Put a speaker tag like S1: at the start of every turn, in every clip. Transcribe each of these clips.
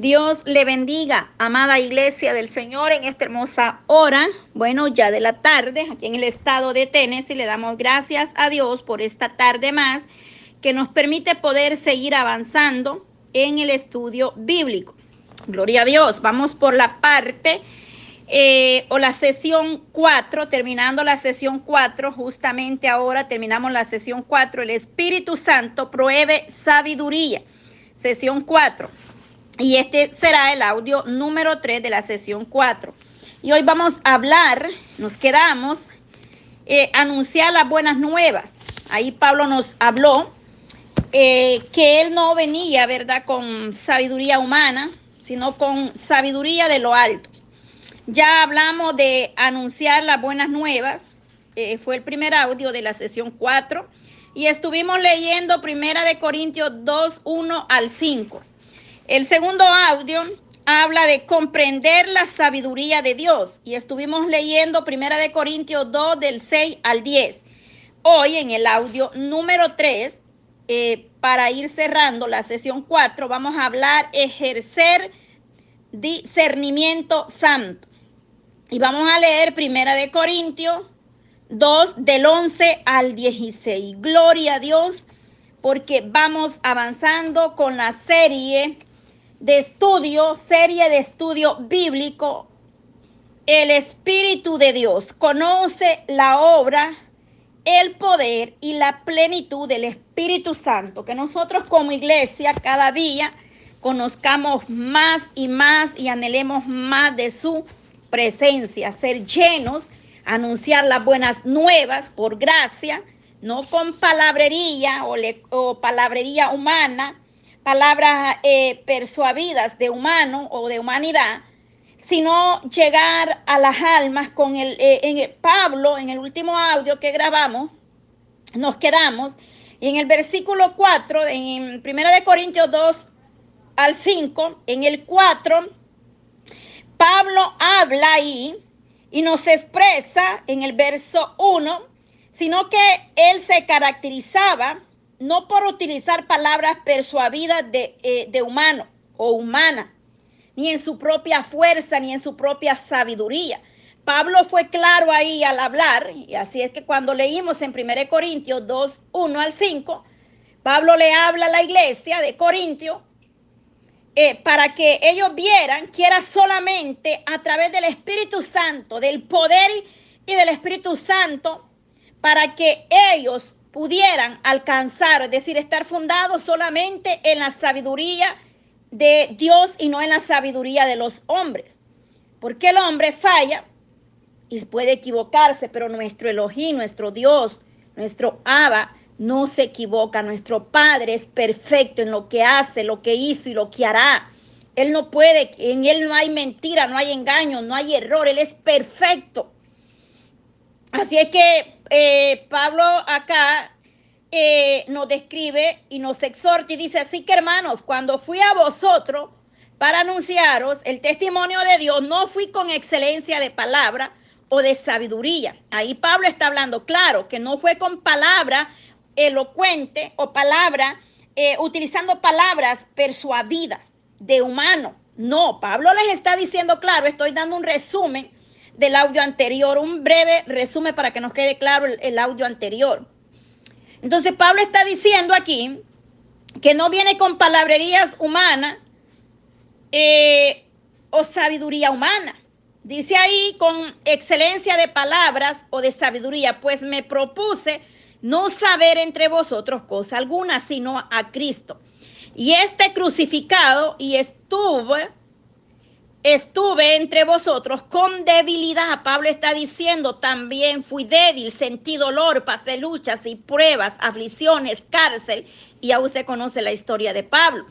S1: Dios le bendiga, amada iglesia del Señor, en esta hermosa hora, bueno, ya de la tarde, aquí en el estado de Tennessee, le damos gracias a Dios por esta tarde más que nos permite poder seguir avanzando en el estudio bíblico. Gloria a Dios, vamos por la parte eh, o la sesión 4, terminando la sesión 4, justamente ahora terminamos la sesión 4, el Espíritu Santo pruebe sabiduría, sesión 4. Y este será el audio número 3 de la sesión 4. Y hoy vamos a hablar, nos quedamos, eh, anunciar las buenas nuevas. Ahí Pablo nos habló eh, que él no venía, ¿verdad?, con sabiduría humana, sino con sabiduría de lo alto. Ya hablamos de anunciar las buenas nuevas, eh, fue el primer audio de la sesión 4, y estuvimos leyendo Primera de Corintios 2, 1 al 5. El segundo audio habla de comprender la sabiduría de Dios y estuvimos leyendo Primera de Corintios 2 del 6 al 10. Hoy en el audio número 3, eh, para ir cerrando la sesión 4, vamos a hablar ejercer discernimiento santo. Y vamos a leer Primera de Corintios 2 del 11 al 16. Gloria a Dios porque vamos avanzando con la serie de estudio, serie de estudio bíblico, el Espíritu de Dios conoce la obra, el poder y la plenitud del Espíritu Santo. Que nosotros como iglesia cada día conozcamos más y más y anhelemos más de su presencia, ser llenos, anunciar las buenas nuevas por gracia, no con palabrería o, o palabrería humana, palabras eh, persuadidas de humano o de humanidad, sino llegar a las almas con el, eh, en Pablo, en el último audio que grabamos, nos quedamos, y en el versículo 4, en 1 de Corintios 2 al 5, en el 4, Pablo habla ahí y nos expresa en el verso 1, sino que él se caracterizaba no por utilizar palabras persuadidas eh, de, humano o humana, ni en su propia fuerza, ni en su propia sabiduría. Pablo fue claro ahí al hablar, y así es que cuando leímos en 1 Corintios 2, 1 al 5, Pablo le habla a la iglesia de Corintio eh, para que ellos vieran que era solamente a través del Espíritu Santo, del poder y del Espíritu Santo, para que ellos pudieran alcanzar, es decir, estar fundados solamente en la sabiduría de Dios y no en la sabiduría de los hombres. Porque el hombre falla y puede equivocarse, pero nuestro Elohim, nuestro Dios, nuestro Abba, no se equivoca. Nuestro Padre es perfecto en lo que hace, lo que hizo y lo que hará. Él no puede, en Él no hay mentira, no hay engaño, no hay error, Él es perfecto. Así es que eh, Pablo acá eh, nos describe y nos exhorta y dice, así que hermanos, cuando fui a vosotros para anunciaros el testimonio de Dios, no fui con excelencia de palabra o de sabiduría. Ahí Pablo está hablando, claro, que no fue con palabra elocuente o palabra, eh, utilizando palabras persuadidas de humano. No, Pablo les está diciendo, claro, estoy dando un resumen del audio anterior, un breve resumen para que nos quede claro el, audio anterior. Entonces Pablo está diciendo aquí que no viene con palabrerías humanas eh, o sabiduría humana. Dice ahí con excelencia de palabras o de sabiduría, pues me propuse no saber entre vosotros cosa alguna, sino a Cristo. Y este crucificado y estuve estuve entre vosotros con debilidad. Pablo está diciendo, también fui débil, sentí dolor, pasé luchas y pruebas, aflicciones, cárcel. Y ya usted conoce la historia de Pablo.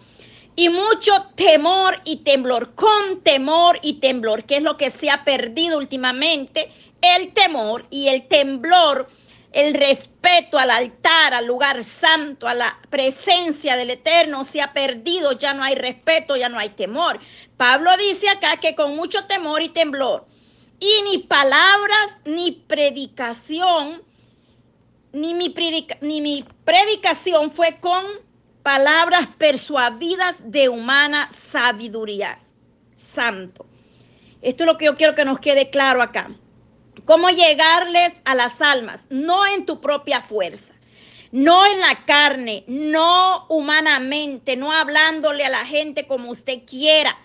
S1: Y mucho temor y temblor, con temor y temblor, que es lo que se ha perdido últimamente, el temor y el temblor el respeto al altar, al lugar santo, a la presencia del Eterno se ha perdido, ya no hay respeto, ya no hay temor. Pablo dice acá que con mucho temor y temblor, y ni palabras ni predicación, ni mi, ni mi predicación fue con palabras persuadidas de humana sabiduría. Santo. Esto es lo que yo quiero que nos quede claro acá. Cómo llegarles a las almas, no en tu propia fuerza, no en la carne, no humanamente, no hablándole a la gente como usted quiera.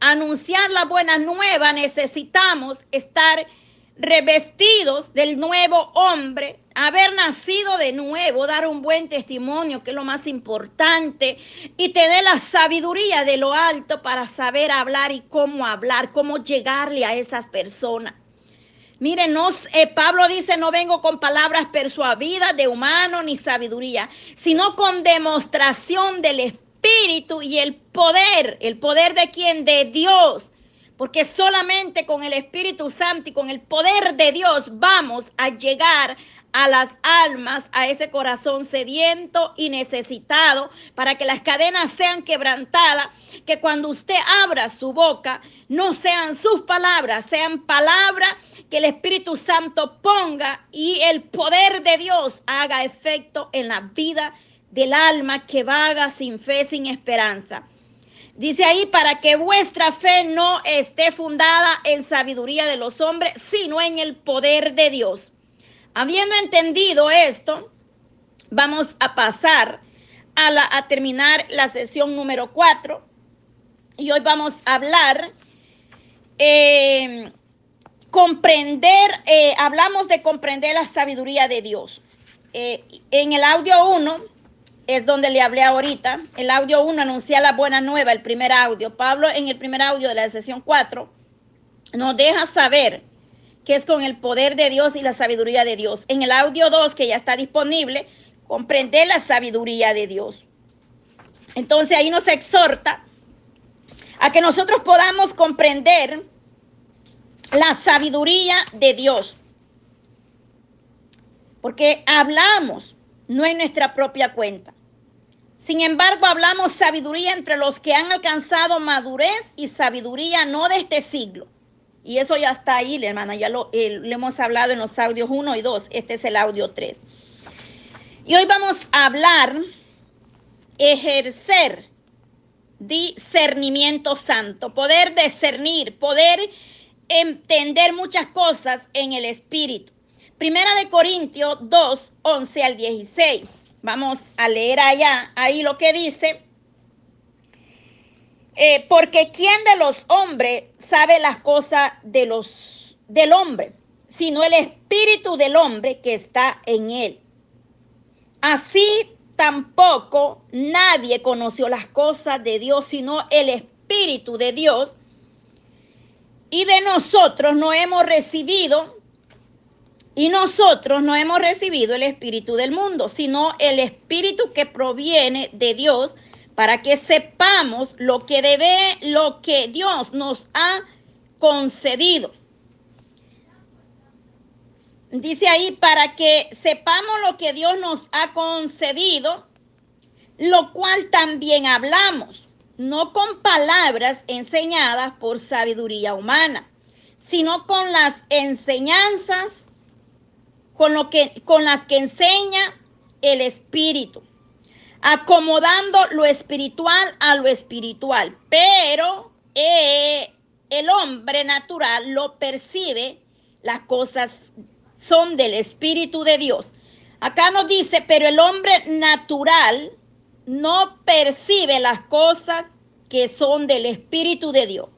S1: Anunciar la buena nueva necesitamos estar revestidos del nuevo hombre, haber nacido de nuevo, dar un buen testimonio, que es lo más importante, y tener la sabiduría de lo alto para saber hablar y cómo hablar, cómo llegarle a esas personas. Miren, eh, Pablo dice, no vengo con palabras persuadidas de humano ni sabiduría, sino con demostración del Espíritu y el poder. ¿El poder de quién? De Dios porque solamente con el Espíritu Santo y con el poder de Dios vamos a llegar a las almas, a ese corazón sediento y necesitado, para que las cadenas sean quebrantadas, que cuando usted abra su boca, no sean sus palabras, sean palabras que el Espíritu Santo ponga y el poder de Dios haga efecto en la vida del alma que vaga sin fe, sin esperanza. Dice ahí, para que vuestra fe no esté fundada en sabiduría de los hombres, sino en el poder de Dios. Habiendo entendido esto, vamos a pasar a, terminar la sesión número 4. Y hoy vamos a hablar, eh, comprender, eh, hablamos de comprender la sabiduría de Dios. Eh, en el audio 1 es donde le hablé ahorita. El audio 1 anuncia la buena nueva, el primer audio. Pablo en el primer audio de la sesión 4 nos deja saber que es con el poder de Dios y la sabiduría de Dios. En el audio 2 que ya está disponible, comprender la sabiduría de Dios. Entonces ahí nos exhorta a que nosotros podamos comprender la sabiduría de Dios. Porque hablamos no en nuestra propia cuenta. Sin embargo, hablamos sabiduría entre los que han alcanzado madurez y sabiduría no de este siglo. Y eso ya está ahí, hermana, ya lo, eh, hemos hablado en los audios 1 y 2. Este es el audio 3. Y hoy vamos a hablar, ejercer discernimiento santo, poder discernir, poder entender muchas cosas en el espíritu. Primera de Corintios 2, 11 al 16. Vamos a leer allá, ahí lo que dice. Eh, porque ¿quién de los hombres sabe las cosas de los, del hombre? Sino el espíritu del hombre que está en él. Así tampoco nadie conoció las cosas de Dios, sino el espíritu de Dios. Y de nosotros no hemos recibido y nosotros no hemos recibido el espíritu del mundo, sino el espíritu que proviene de Dios para que sepamos lo que debe, lo que Dios nos ha concedido. Dice ahí, para que sepamos lo que Dios nos ha concedido, lo cual también hablamos, no con palabras enseñadas por sabiduría humana, sino con las enseñanzas con, lo que, con las que enseña el Espíritu, acomodando lo espiritual a lo espiritual, pero eh, el hombre natural lo percibe, las cosas son del Espíritu de Dios. Acá nos dice, pero el hombre natural no percibe las cosas que son del Espíritu de Dios,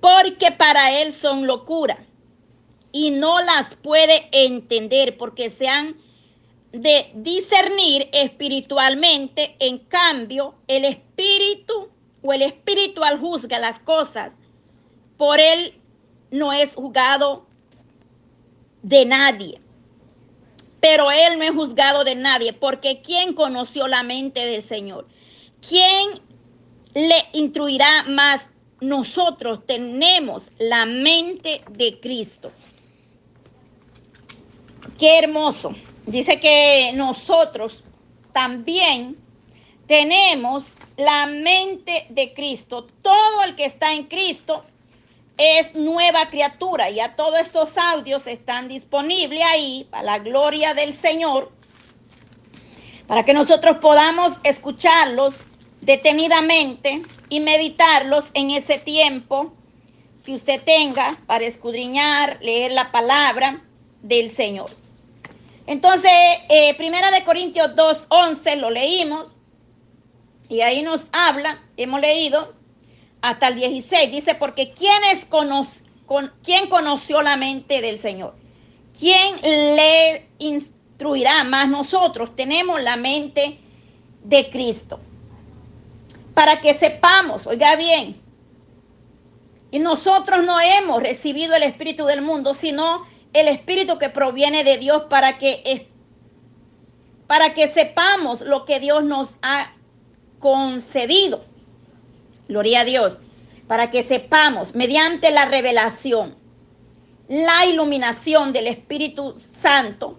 S1: porque para él son locura y no las puede entender porque se han de discernir espiritualmente. En cambio, el espíritu o el espiritual juzga las cosas. Por él no es juzgado de nadie. Pero él no es juzgado de nadie, porque ¿quién conoció la mente del Señor? ¿Quién le instruirá más? Nosotros tenemos la mente de Cristo. Qué hermoso. Dice que nosotros también tenemos la mente de Cristo. Todo el que está en Cristo es nueva criatura. Ya todos estos audios están disponibles ahí para la gloria del Señor. para que nosotros podamos escucharlos detenidamente y meditarlos en ese tiempo que usted tenga para escudriñar, leer la palabra del Señor. Entonces, eh, Primera de Corintios 2.11 lo leímos y ahí nos habla, hemos leído hasta el 16, dice, porque ¿quién, es con, ¿quién conoció la mente del Señor? ¿Quién le instruirá? Más nosotros tenemos la mente de Cristo. Para que sepamos, oiga bien, y nosotros no hemos recibido el Espíritu del mundo, sino el Espíritu que proviene de Dios para que, para que sepamos lo que Dios nos ha concedido. Gloria a Dios. Para que sepamos mediante la revelación, la iluminación del Espíritu Santo.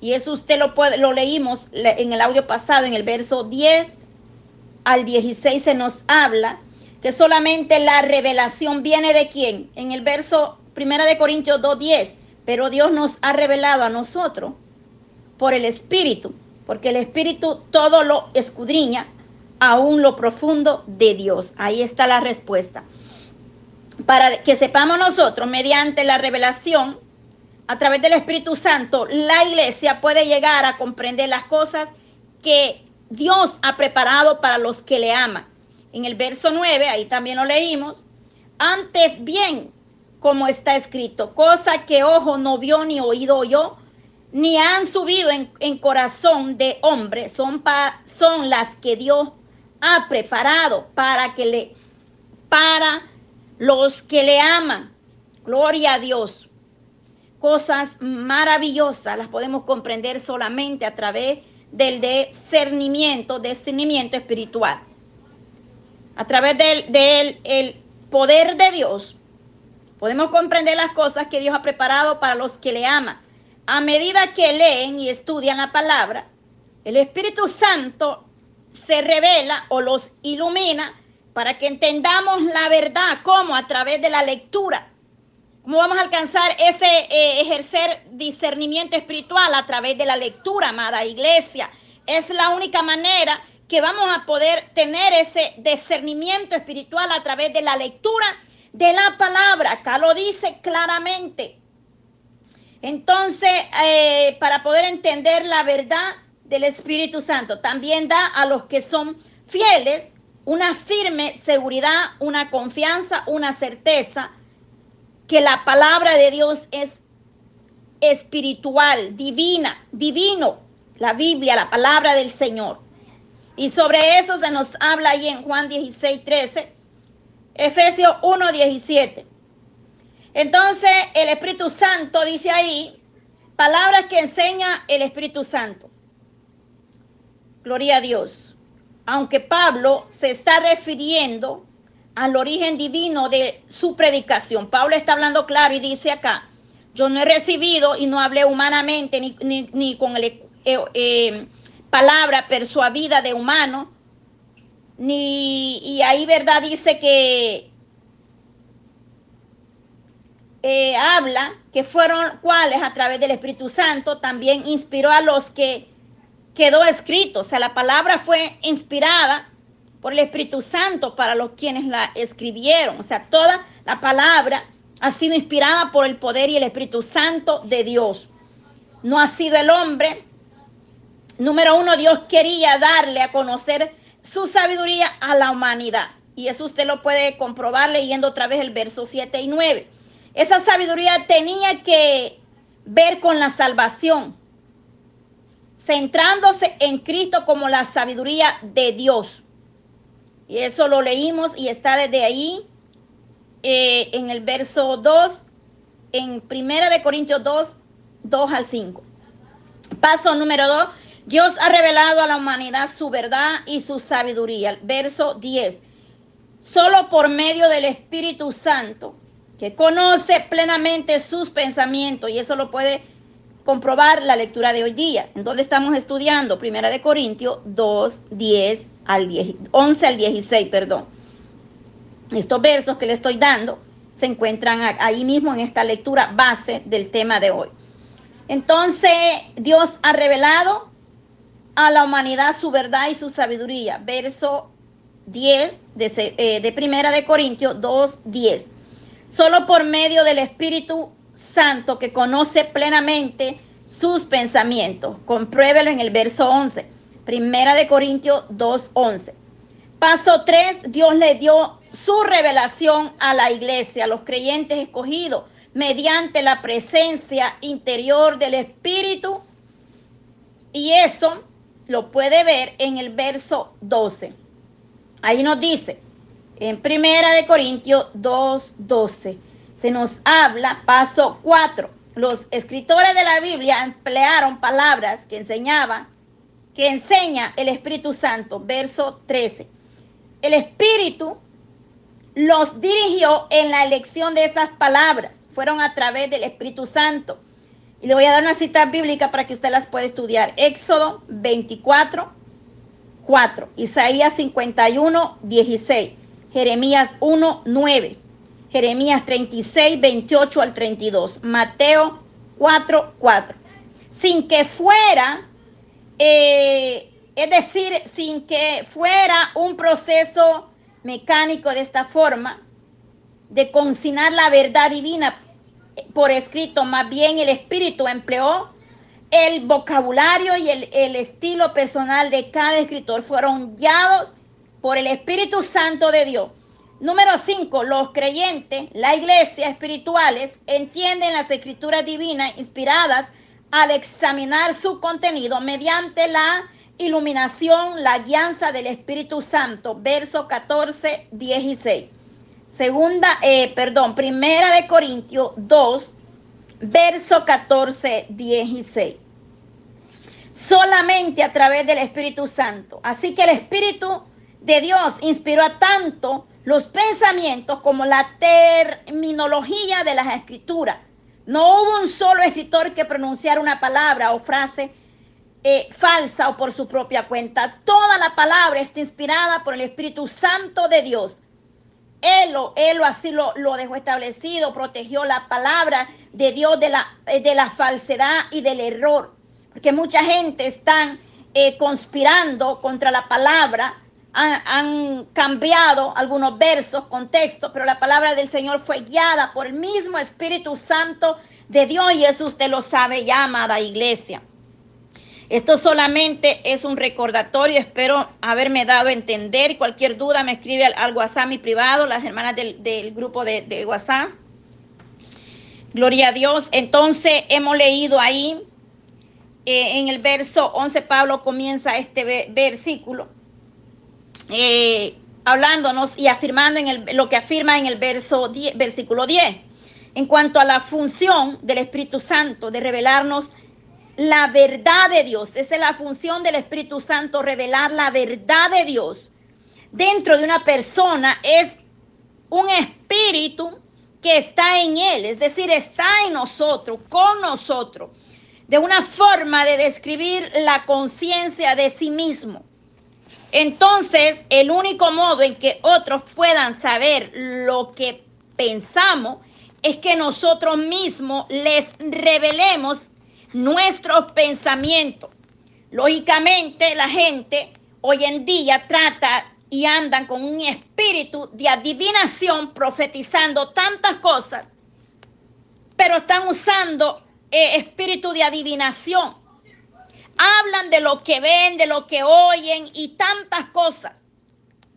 S1: Y eso usted lo, puede, lo leímos en el audio pasado, en el verso 10 al 16 se nos habla que solamente la revelación viene de quién. En el verso 1 de Corintios 2.10, pero Dios nos ha revelado a nosotros por el Espíritu, porque el Espíritu todo lo escudriña, aún lo profundo de Dios. Ahí está la respuesta. Para que sepamos nosotros, mediante la revelación, a través del Espíritu Santo, la iglesia puede llegar a comprender las cosas que Dios ha preparado para los que le aman. En el verso 9, ahí también lo leímos, antes bien, como está escrito, cosa que ojo no vio ni oído oyó, ni han subido en, corazón de hombre, son, son las que Dios ha preparado para que le, para los que le aman. Gloria a Dios. Cosas maravillosas las podemos comprender solamente a través del discernimiento, discernimiento espiritual. A través del, del el poder de Dios podemos comprender las cosas que Dios ha preparado para los que le aman. A medida que leen y estudian la palabra, el Espíritu Santo se revela o los ilumina para que entendamos la verdad, como a través de la lectura. ¿Cómo vamos a alcanzar ese eh, ejercer discernimiento espiritual a través de la lectura, amada iglesia? Es la única manera que vamos a poder tener ese discernimiento espiritual a través de la lectura de la palabra. Acá lo dice claramente. Entonces, eh, para poder entender la verdad del Espíritu Santo. También da a los que son fieles una firme seguridad, una confianza, una certeza que la palabra de Dios es espiritual, divina, divino, la Biblia, la palabra del Señor. Y sobre eso se nos habla ahí en Juan 16, 13, Efesios 1, 17. Entonces el Espíritu Santo dice ahí, palabras que enseña el Espíritu Santo. Gloria a Dios. Aunque Pablo se está refiriendo al origen divino de su predicación. Pablo está hablando claro y dice acá, yo no he recibido y no hablé humanamente ni, con el, eh, eh, palabra persuadida de humano, ni, y ahí verdad dice que eh, habla que fueron cuales a través del Espíritu Santo también inspiró a los que quedó escrito. O sea, la palabra fue inspirada por el Espíritu Santo para los quienes la escribieron. O sea, toda la palabra ha sido inspirada por el poder y el Espíritu Santo de Dios. No ha sido el hombre. Número uno, Dios quería darle a conocer su sabiduría a la humanidad. Y eso usted lo puede comprobar leyendo otra vez el verso 7 y 9. Esa sabiduría tenía que ver con la salvación centrándose en Cristo como la sabiduría de Dios. Y eso lo leímos y está desde ahí eh, en el verso 2, en Primera de Corintios 2, 2 al 5. Paso número 2. Dios ha revelado a la humanidad su verdad y su sabiduría. Verso 10. Solo por medio del Espíritu Santo, que conoce plenamente sus pensamientos, y eso lo puede comprobar la lectura de hoy día, en donde estamos estudiando Primera de Corintios 2, 10 al 10, 11 al 16, perdón. Estos versos que le estoy dando se encuentran ahí mismo en esta lectura base del tema de hoy. Entonces, Dios ha revelado a la humanidad su verdad y su sabiduría. Verso 10 de, eh, de Primera de Corintios 2, 10. Solo por medio del Espíritu Santo que conoce plenamente sus pensamientos. Compruébelo en el verso 11. Primera de Corintios 2, 11. Paso 3, Dios le dio su revelación a la iglesia, a los creyentes escogidos, mediante la presencia interior del Espíritu. Y eso lo puede ver en el verso 12. Ahí nos dice, en Primera de Corintios 2, 12, se nos habla, paso 4. Los escritores de la Biblia emplearon palabras que enseñaban, que enseña el Espíritu Santo, verso 13. El Espíritu los dirigió en la elección de esas palabras. Fueron a través del Espíritu Santo. Y le voy a dar una cita bíblica para que usted las pueda estudiar. Éxodo 24, 4. Isaías 51, 16. Jeremías 1, 9. Jeremías 36, 28 al 32. Mateo 4, 4. Sin que fuera, eh, es decir, sin que fuera un proceso mecánico de esta forma, de consignar la verdad divina por escrito, más bien el Espíritu empleó el vocabulario y el, estilo personal de cada escritor. Fueron guiados por el Espíritu Santo de Dios. Número 5. Los creyentes, la iglesia espirituales, entienden las escrituras divinas inspiradas al examinar su contenido mediante la iluminación, la guianza del Espíritu Santo, verso 14, 16. Segunda, eh, perdón, primera de Corintios 2, verso 14, 16. Solamente a través del Espíritu Santo. Así que el Espíritu de Dios inspiró a tanto los pensamientos como la terminología de las escrituras. No hubo un solo escritor que pronunciara una palabra o frase eh, falsa o por su propia cuenta. Toda la palabra está inspirada por el Espíritu Santo de Dios. Él, él así lo, lo, dejó establecido, protegió la palabra de Dios de la, eh, de la falsedad y del error. Porque mucha gente está eh, conspirando contra la palabra, han, cambiado algunos versos, contextos, pero la palabra del Señor fue guiada por el mismo Espíritu Santo de Dios y eso usted lo sabe ya, amada iglesia. Esto solamente es un recordatorio, espero haberme dado a entender. Cualquier duda me escribe al, WhatsApp mi privado, las hermanas del, grupo de, WhatsApp. Gloria a Dios. Entonces hemos leído ahí, eh, en el verso 11, Pablo comienza este versículo, eh, hablándonos y afirmando en el, lo que afirma en el verso versículo 10, en cuanto a la función del Espíritu Santo de revelarnos la verdad de Dios. Esa es la función del Espíritu Santo, revelar la verdad de Dios. Dentro de una persona es un espíritu que está en él, es decir, está en nosotros, con nosotros, de una forma de describir la conciencia de sí mismo. Entonces, el único modo en que otros puedan saber lo que pensamos es que nosotros mismos les revelemos nuestros pensamientos. Lógicamente, la gente hoy en día trata y andan con un espíritu de adivinación profetizando tantas cosas, pero están usando eh, espíritu de adivinación. Hablan de lo que ven, de lo que oyen y tantas cosas.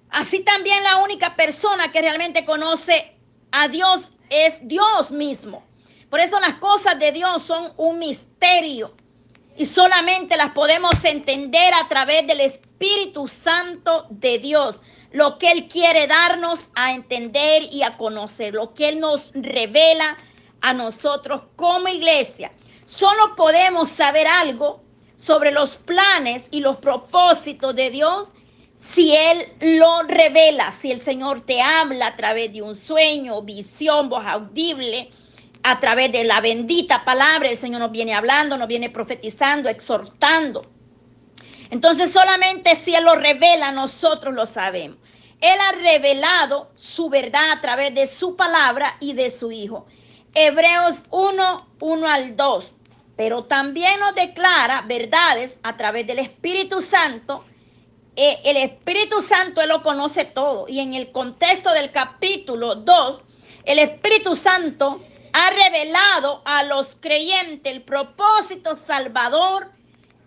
S1: Así también la única persona que realmente conoce a Dios es Dios mismo. Por eso las cosas de Dios son un misterio y solamente las podemos entender a través del Espíritu Santo de Dios. Lo que Él quiere darnos a entender y a conocer, lo que Él nos revela a nosotros como iglesia. Solo podemos saber algo sobre los planes y los propósitos de Dios si Él lo revela, si el Señor te habla a través de un sueño, visión, voz audible a través de la bendita palabra, el Señor nos viene hablando, nos viene profetizando, exhortando. Entonces solamente si Él lo revela, nosotros lo sabemos. Él ha revelado su verdad a través de su palabra y de su Hijo. Hebreos 1, 1 al 2. Pero también nos declara verdades a través del Espíritu Santo. Eh, el Espíritu Santo lo conoce todo y en el contexto del capítulo 2, el Espíritu Santo ha revelado a los creyentes el propósito salvador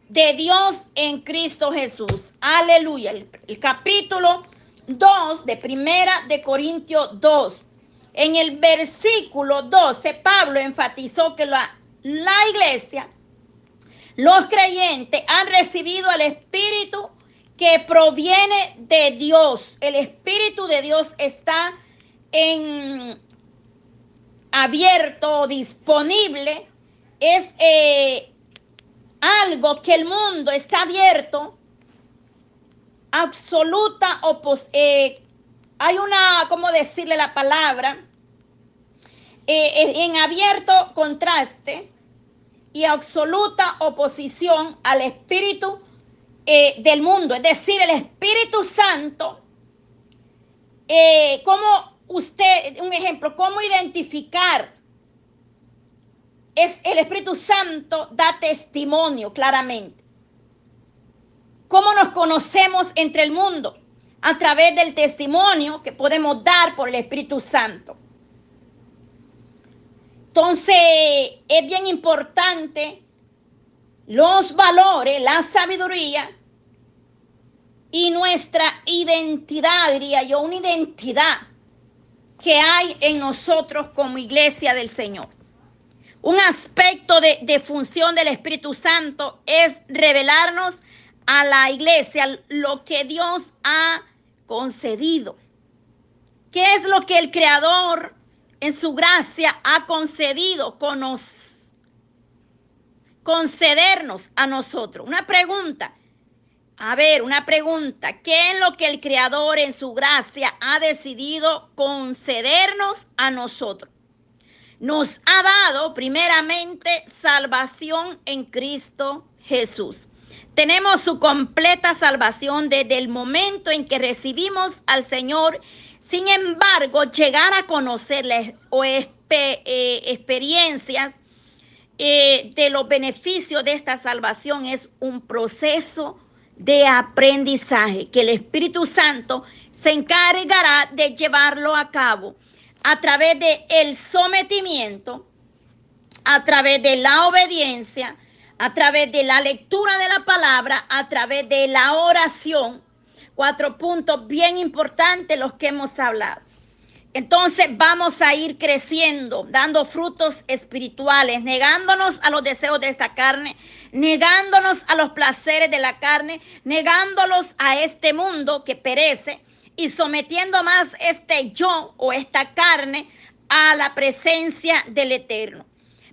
S1: de Dios en Cristo Jesús. Aleluya. El, el capítulo 2 de Primera de Corintios 2. En el versículo 12, Pablo enfatizó que la, la iglesia, los creyentes han recibido al Espíritu que proviene de Dios. El Espíritu de Dios está en abierto, disponible. Es eh, algo que el mundo está abierto absoluta oposición. Eh, hay una, ¿cómo decirle la palabra? Eh, en abierto contraste y absoluta oposición al espíritu del mundo. Es decir, el Espíritu Santo, ¿cómo usted, un ejemplo, cómo identificar? Es el Espíritu Santo da testimonio claramente ¿Cómo nos conocemos entre el mundo? A través del testimonio que podemos dar por el Espíritu Santo. Entonces, es bien importante los valores, la sabiduría y nuestra identidad, diría yo, una identidad que hay en nosotros como iglesia del Señor. Un aspecto de, de función del Espíritu Santo es revelarnos a la iglesia lo que Dios ha concedido. ¿Qué es lo que el Creador en su gracia ha concedido? concedernos a nosotros. Una pregunta. A ver, una pregunta. ¿Qué es lo que el Creador en su gracia ha decidido concedernos a nosotros? Nos ha dado primeramente salvación en Cristo Jesús. Tenemos su completa salvación desde el momento en que recibimos al Señor. Sin embargo, llegar a conocerle o eh, experiencias eh, de los beneficios de esta salvación es un proceso de aprendizaje que el Espíritu Santo se encargará de llevarlo a cabo a través de el sometimiento, a través de la obediencia, a través de la lectura de la palabra, a través de la oración. Cuatro puntos bien importantes los que hemos hablado. Entonces vamos a ir creciendo, dando frutos espirituales, negándonos a los deseos de esta carne, negándonos a los placeres de la carne, negándolos a este mundo que perece y sometiendo más este yo o esta carne a la presencia del Eterno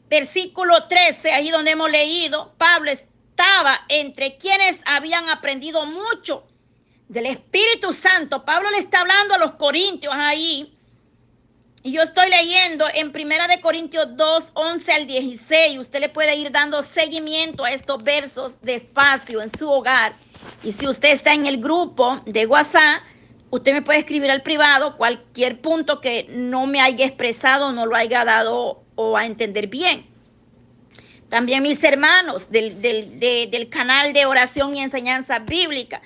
S1: versículo 13, ahí donde hemos leído, Pablo estaba entre quienes habían aprendido mucho del Espíritu Santo. Pablo le está hablando a los corintios ahí. Y yo estoy leyendo en Primera de Corintios 2, 11 al 16. Usted le puede ir dando seguimiento a estos versos despacio en su hogar. Y si usted está en el grupo de WhatsApp, usted me puede escribir al privado cualquier punto que no me haya expresado, no lo haya dado o a entender bien. También mis hermanos del, del, canal de oración y enseñanza bíblica,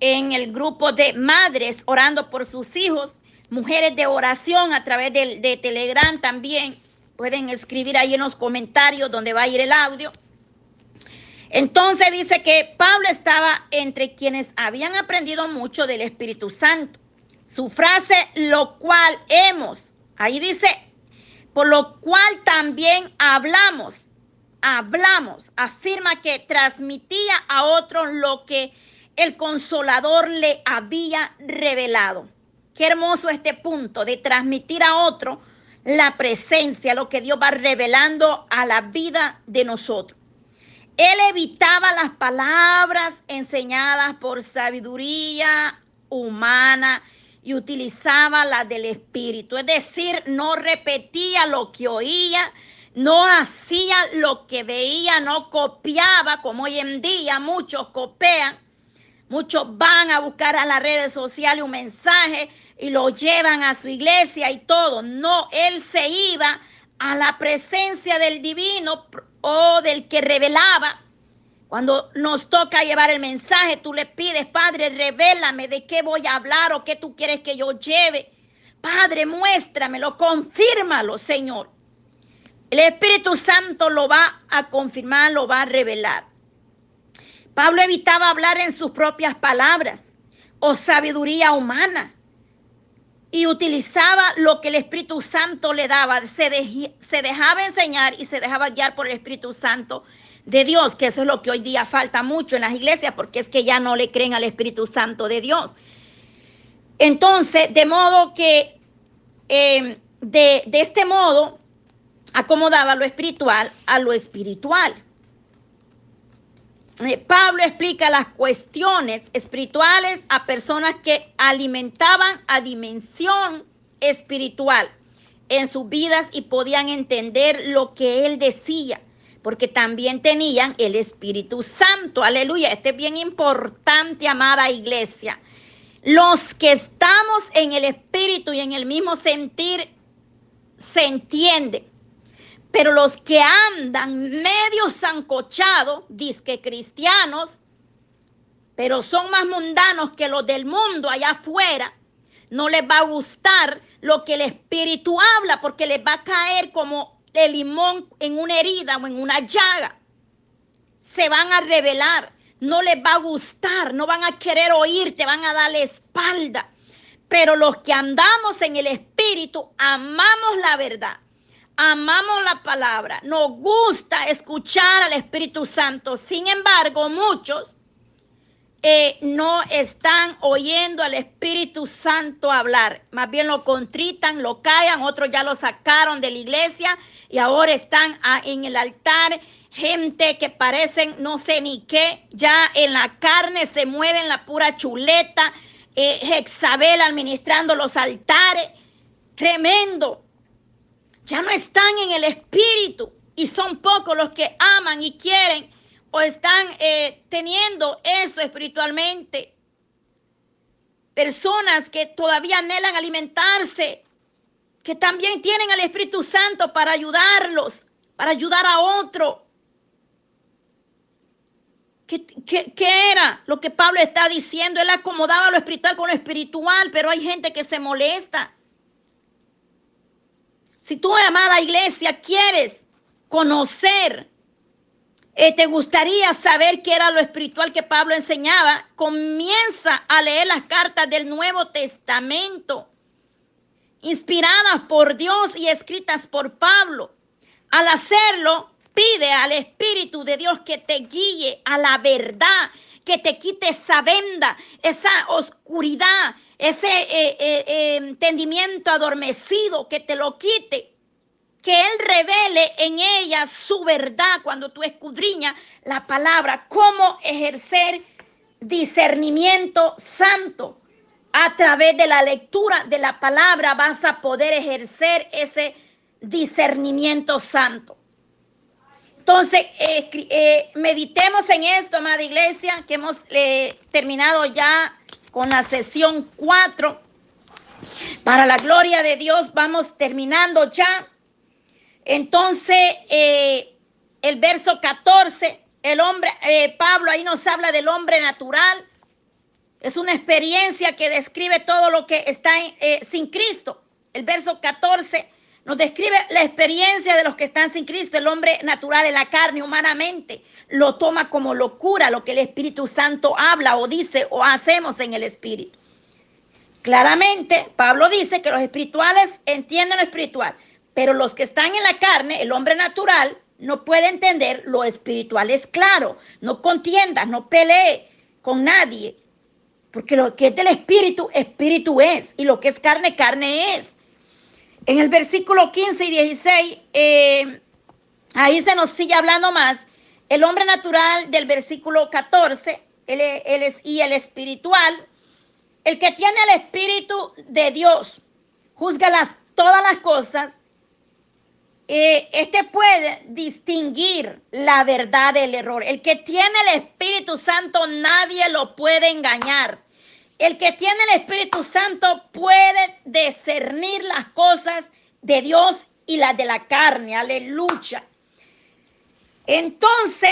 S1: en el grupo de madres orando por sus hijos, mujeres de oración a través de, Telegram también. Pueden escribir ahí en los comentarios donde va a ir el audio. Entonces dice que Pablo estaba entre quienes habían aprendido mucho del Espíritu Santo. Su frase, lo cual hemos, ahí dice por lo cual también hablamos, hablamos, afirma que transmitía a otros lo que el consolador le había revelado. Qué hermoso este punto de transmitir a otro la presencia, lo que Dios va revelando a la vida de nosotros. Él evitaba las palabras enseñadas por sabiduría humana y utilizaba la del Espíritu. Es decir, no repetía lo que oía, no hacía lo que veía, no copiaba como hoy en día muchos copian. Muchos van a buscar a las redes sociales un mensaje y lo llevan a su iglesia y todo. No, él se iba a la presencia del divino o del que revelaba. Cuando nos toca llevar el mensaje, tú le pides, Padre, revélame de qué voy a hablar o qué tú quieres que yo lleve. Padre, muéstramelo, confírmalo, Señor. El Espíritu Santo lo va a confirmar, lo va a revelar. Pablo evitaba hablar en sus propias palabras o sabiduría humana y utilizaba lo que el Espíritu Santo le daba. Se, se, dejaba enseñar y se dejaba guiar por el Espíritu Santo de Dios, que eso es lo que hoy día falta mucho en las iglesias, porque es que ya no le creen al Espíritu Santo de Dios. Entonces, de modo que de, de este modo acomodaba lo espiritual a lo espiritual. Eh, Pablo explica las cuestiones espirituales a personas que alimentaban a dimensión espiritual en sus vidas y podían entender lo que él decía, porque también tenían el Espíritu Santo. Aleluya, este es bien importante, amada iglesia. Los que estamos en el Espíritu y en el mismo sentir, se entiende. Pero los que andan medio zancochados, disque cristianos, pero son más mundanos que los del mundo allá afuera, no les va a gustar lo que el Espíritu habla porque les va a caer como el limón en una herida o en una llaga. Se van a revelar, no les va a gustar, no van a querer oír, te van a dar la espalda. Pero los que andamos en el Espíritu amamos la verdad amamos la palabra, nos gusta escuchar al Espíritu Santo. Sin embargo, muchos eh, no están oyendo al Espíritu Santo hablar. Más bien lo contritan, lo callan, otros ya lo sacaron de la iglesia y ahora están en el altar. Gente que parecen no sé ni qué, ya en la carne se mueven la pura chuleta, eh, administrando los altares. Tremendo ya no están en el espíritu y son pocos los que aman y quieren o están eh, teniendo eso espiritualmente. Personas que todavía anhelan alimentarse, que también tienen al Espíritu Santo para ayudarlos, para ayudar a otro. ¿Qué, qué, era lo que Pablo está diciendo? Él acomodaba lo espiritual con lo espiritual, pero hay gente que se molesta si tú, amada iglesia, quieres conocer, eh, te gustaría saber qué era lo espiritual que Pablo enseñaba, comienza a leer las cartas del Nuevo Testamento, inspiradas por Dios y escritas por Pablo. Al hacerlo, pide al Espíritu de Dios que te guíe a la verdad, que te quite esa venda, esa oscuridad, ese eh, eh, eh, entendimiento adormecido, que te lo quite, que Él revele en ella su verdad cuando tú escudriñas la palabra, cómo ejercer discernimiento santo. A través de la lectura de la palabra vas a poder ejercer ese discernimiento santo. Entonces, meditemos en esto, amada iglesia, que hemos terminado ya con la sesión 4. Para la gloria de Dios, vamos terminando ya. Entonces, eh, el verso 14, el hombre, eh, Pablo ahí nos habla del hombre natural. Es una experiencia que describe todo lo que está eh, sin Cristo. El verso 14 nos describe la experiencia de los que están sin Cristo. El hombre natural en la carne, humanamente, lo toma como locura lo que el Espíritu Santo habla o dice o hacemos en el Espíritu. Claramente, Pablo dice que los espirituales entienden lo espiritual, pero los que están en la carne, el hombre natural, no puede entender lo espiritual. Es claro, no contiendas, no pelee con nadie, porque lo que es del espíritu, espíritu es, y lo que es carne, carne es. En el versículo 15 y 16, eh, ahí se nos sigue hablando más. El hombre natural del versículo 14 el, el, y el espiritual, el que tiene el espíritu de Dios, juzga las, todas las cosas. Eh, este puede distinguir la verdad del error. El que tiene el Espíritu Santo, nadie lo puede engañar. El que tiene el Espíritu Santo puede discernir las cosas de Dios y las de la carne. Aleluya. Entonces,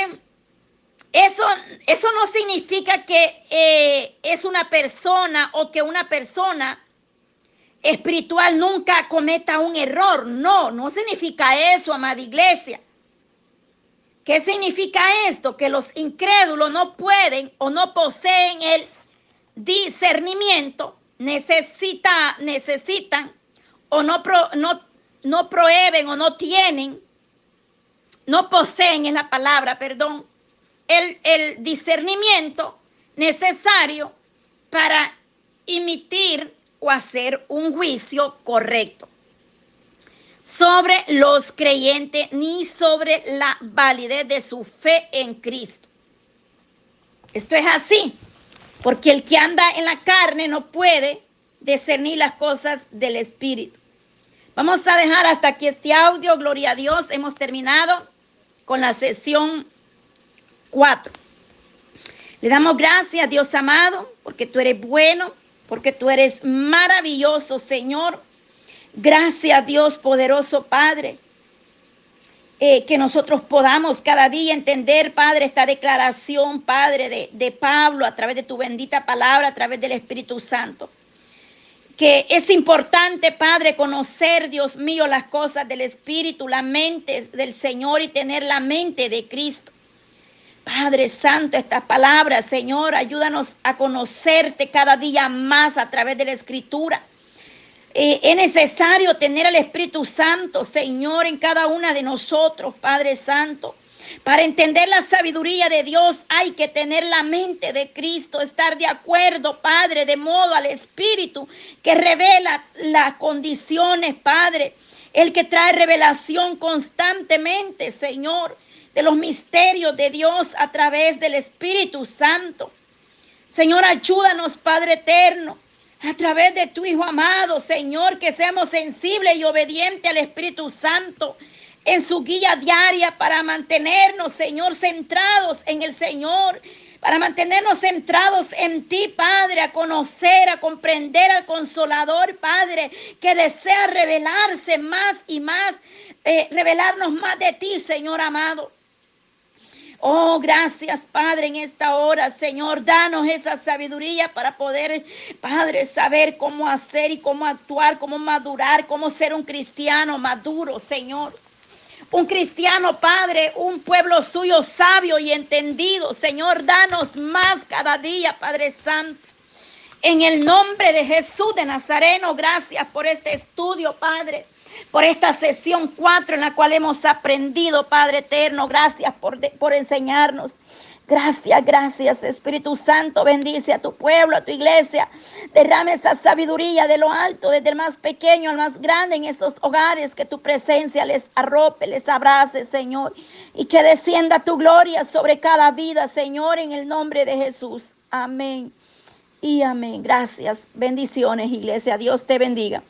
S1: eso, eso no significa que eh, es una persona o que una persona espiritual nunca cometa un error. No, no significa eso, amada iglesia. ¿Qué significa esto? Que los incrédulos no pueden o no poseen el discernimiento, necesita, necesitan o no, no, no prohíben o no tienen, no poseen, es la palabra, perdón, el, el discernimiento necesario para emitir o hacer un juicio correcto sobre los creyentes ni sobre la validez de su fe en Cristo. Esto es así, porque el que anda en la carne no puede discernir las cosas del Espíritu. Vamos a dejar hasta aquí este audio, gloria a Dios, hemos terminado con la sesión 4. Le damos gracias, Dios amado, porque tú eres bueno, porque tú eres maravilloso, Señor. Gracias, Dios poderoso Padre. Eh, que nosotros podamos cada día entender, Padre, esta declaración, Padre, de, de Pablo a través de tu bendita palabra, a través del Espíritu Santo. Que es importante, Padre, conocer, Dios mío, las cosas del Espíritu, la mente del Señor y tener la mente de Cristo. Padre Santo, estas palabras, Señor, ayúdanos a conocerte cada día más a través de la Escritura. Eh, es necesario tener el Espíritu Santo, Señor, en cada una de nosotros, Padre Santo. Para entender la sabiduría de Dios hay que tener la mente de Cristo, estar de acuerdo, Padre, de modo al Espíritu que revela las condiciones, Padre, el que trae revelación constantemente, Señor de los misterios de Dios a través del Espíritu Santo. Señor, ayúdanos, Padre eterno, a través de tu Hijo amado, Señor, que seamos sensibles y obedientes al Espíritu Santo en su guía diaria para mantenernos, Señor, centrados en el Señor, para mantenernos centrados en ti, Padre, a conocer, a comprender al Consolador, Padre, que desea revelarse más y más, eh, revelarnos más de ti, Señor amado. Oh, gracias, Padre, en esta hora, Señor. Danos esa sabiduría para poder, Padre, saber cómo hacer y cómo actuar, cómo madurar, cómo ser un cristiano maduro, Señor. Un cristiano, Padre, un pueblo suyo sabio y entendido. Señor, danos más cada día, Padre Santo. En el nombre de Jesús de Nazareno, gracias por este estudio, Padre por esta sesión 4 en la cual hemos aprendido, Padre eterno. Gracias por, por enseñarnos. Gracias, gracias Espíritu Santo. Bendice a tu pueblo, a tu iglesia. Derrame esa sabiduría de lo alto, desde el más pequeño al más grande en esos hogares. Que tu presencia les arrope, les abrace, Señor. Y que descienda tu gloria sobre cada vida, Señor, en el nombre de Jesús. Amén. Y amén. Gracias. Bendiciones, iglesia. Dios te bendiga.